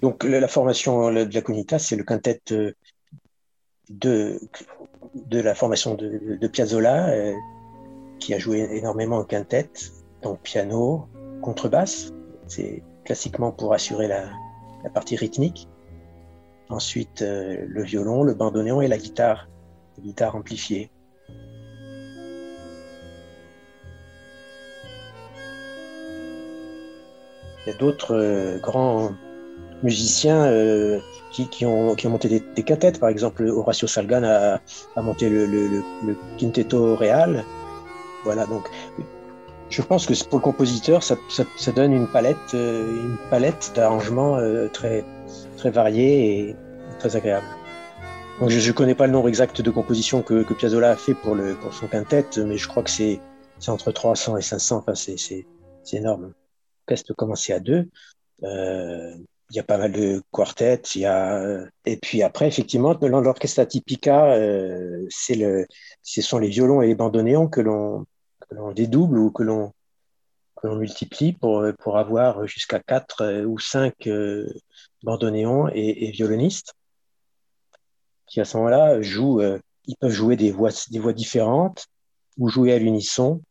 Donc la formation de la Conita, c'est le quintet de, de, la formation de, Piazzolla, euh, qui a joué énormément au quintet, donc piano, contrebasse, c'est classiquement pour assurer la, partie rythmique. Ensuite, euh, le violon, le bandoneon et la guitare, la guitare amplifiée. Y a d'autres euh, grands musiciens euh, qui, ont, qui ont monté des, des quintettes. Par exemple, Horacio Salgan a, a monté le, le, Real. Voilà, donc je pense que pour le compositeur, ça, ça, ça donne une palette, euh, une palette d'arrangements très, très variée et très agréable. Donc je ne connais pas le nombre exact de compositions que, que Piazzolla a fait pour, le, pour son quintet, mais je crois que c'est entre 300 et 500. Enfin, c'est énorme peut commencer à deux. Euh, il y a pas mal de quartets. Y a et puis après effectivement dans l'orchestre typica, euh, le, ce sont les violons et les bandoneons que l'on l'on dédouble ou que l'on que multiplie pour pour avoir jusqu'à quatre euh, ou cinq bandoneons et, violonistes qui à ce moment-là jouent. ils peuvent jouer des voix des voix différentes ou jouer à l'unisson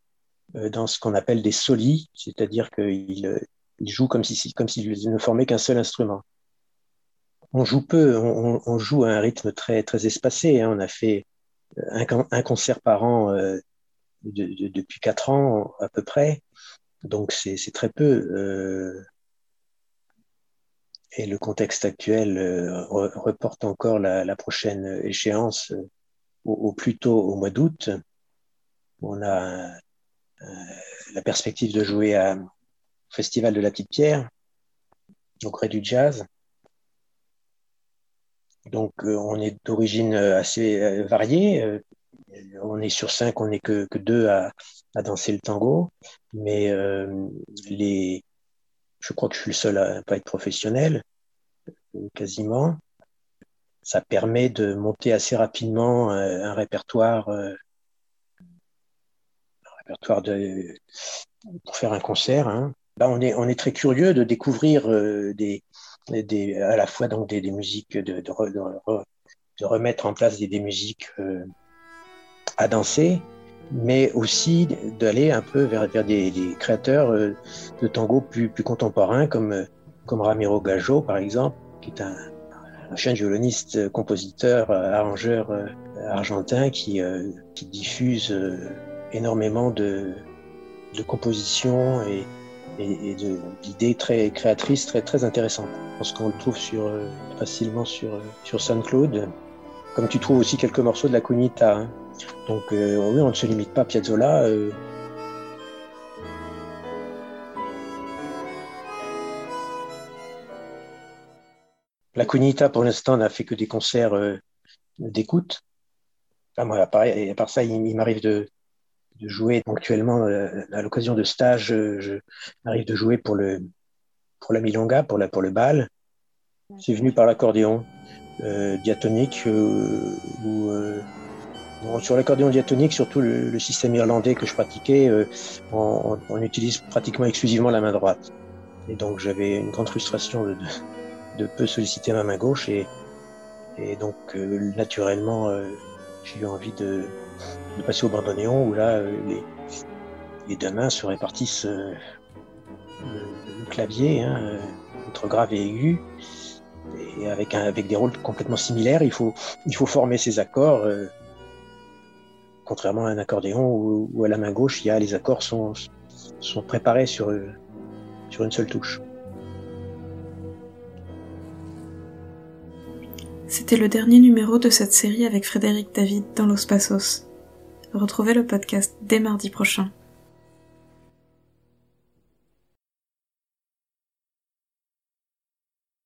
dans ce qu'on appelle des solis, c'est-à-dire qu'ils euh, jouent comme s'ils comme ne formaient qu'un seul instrument. On joue peu, on, joue à un rythme très, très espacé. Hein. On a fait un, un concert par an euh, depuis quatre ans à peu près, donc c'est très peu. et le contexte actuel reporte encore la, prochaine échéance au, au, plus tôt au mois d'août. On a euh, la perspective de jouer à, au Festival de la Petite Pierre, au Gré du Jazz. Donc, euh, on est d'origine assez euh, variée. on est sur cinq, on n'est que, que, deux à, à, danser le tango. Mais les, je crois que je suis le seul à pas être professionnel, quasiment. Ça permet de monter assez rapidement un répertoire pour faire un concert. Hein. On est, très curieux de découvrir euh, à la fois des, musiques, de, remettre en place des, musiques euh, à danser, mais aussi d'aller un peu vers, des, créateurs euh, de tango plus, contemporains, comme, comme Ramiro Gajo, par exemple, qui est un, un jeune violoniste, compositeur, arrangeur argentin qui diffuse énormément de, de compositions et, et, d'idées très créatrices, très, très intéressantes. Je pense qu'on le trouve sur, euh, facilement sur, euh, sur SoundCloud, comme tu trouves aussi quelques morceaux de la Cunita. Hein. Donc euh, oui, on ne se limite pas à Piazzolla. La Cunita, pour l'instant, n'a fait que des concerts d'écoute. Enfin, moi, à part, à part ça, il m'arrive de, de jouer ponctuellement euh, à l'occasion de stages. Euh, je m'arrive de jouer pour le pour la milonga, pour la pour le bal. C'est venu par l'accordéon euh, diatonique ou sur l'accordéon diatonique, surtout le, système irlandais que je pratiquais, on, utilise pratiquement exclusivement la main droite. Et donc j'avais une grande frustration de, de, peu solliciter ma main gauche et, et donc naturellement j'ai eu envie de, de passer au bandoneon où là, euh, les, les deux mains se répartissent euh, le, clavier hein, euh, entre grave et aigu. Et avec, un, avec des rôles complètement similaires, il faut, il faut former ces accords. contrairement à un accordéon où, à la main gauche, il y a, les accords sont, sont préparés sur, sur une seule touche. C'était le dernier numéro de cette série avec Frédéric David dans Los Passos. Retrouvez le podcast dès mardi prochain.